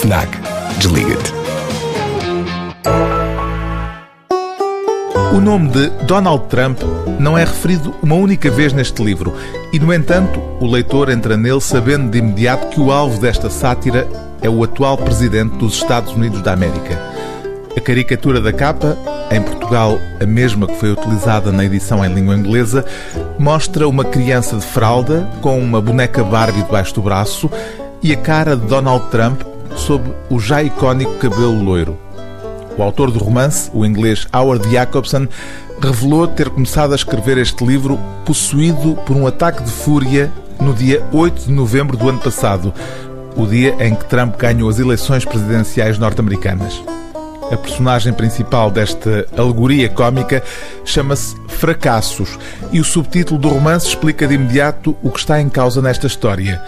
FNAC. Desliga-te. O nome de Donald Trump não é referido uma única vez neste livro e, no entanto, o leitor entra nele sabendo de imediato que o alvo desta sátira é o atual presidente dos Estados Unidos da América. A caricatura da capa, em Portugal a mesma que foi utilizada na edição em língua inglesa, mostra uma criança de fralda com uma boneca Barbie debaixo do braço e a cara de Donald Trump sob o já icónico cabelo loiro. O autor do romance, o inglês Howard Jacobson, revelou ter começado a escrever este livro possuído por um ataque de fúria no dia 8 de novembro do ano passado, o dia em que Trump ganhou as eleições presidenciais norte-americanas. A personagem principal desta alegoria cómica chama-se Fracassos e o subtítulo do romance explica de imediato o que está em causa nesta história.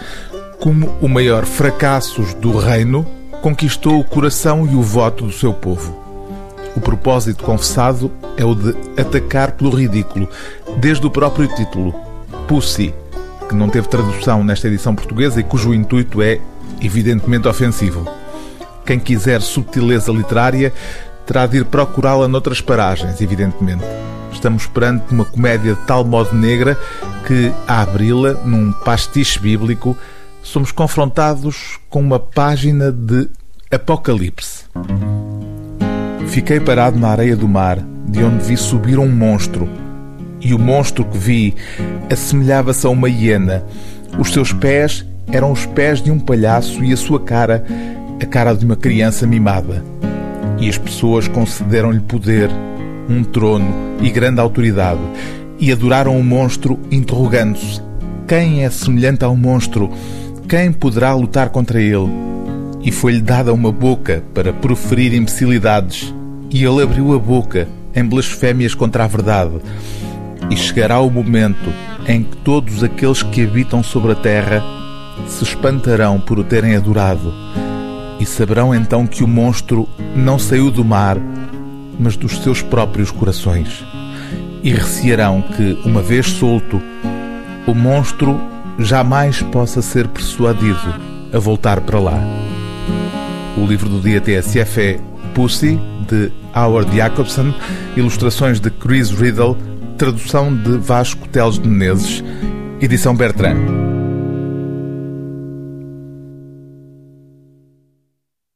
Como o maior fracassos do reino conquistou o coração e o voto do seu povo. O propósito confessado é o de atacar pelo ridículo, desde o próprio título, Pussy, que não teve tradução nesta edição portuguesa e cujo intuito é evidentemente ofensivo. Quem quiser subtileza literária terá de ir procurá-la noutras paragens, evidentemente. Estamos perante uma comédia de tal modo negra que, a abri-la num pastiche bíblico, somos confrontados com uma página de Apocalipse. Fiquei parado na areia do mar, de onde vi subir um monstro. E o monstro que vi assemelhava-se a uma hiena. Os seus pés eram os pés de um palhaço e a sua cara, a cara de uma criança mimada. E as pessoas concederam-lhe poder, um trono e grande autoridade, e adoraram o monstro, interrogando-se: quem é semelhante ao monstro? Quem poderá lutar contra ele? E foi-lhe dada uma boca para proferir imbecilidades, e ele abriu a boca em blasfémias contra a verdade. E chegará o momento em que todos aqueles que habitam sobre a terra se espantarão por o terem adorado, e saberão então que o monstro não saiu do mar, mas dos seus próprios corações. E recearão que, uma vez solto, o monstro jamais possa ser persuadido a voltar para lá. O livro do dia TSF é Pussy, de Howard Jacobson, ilustrações de Chris Riddle, tradução de Vasco Teles de Menezes, edição Bertrand.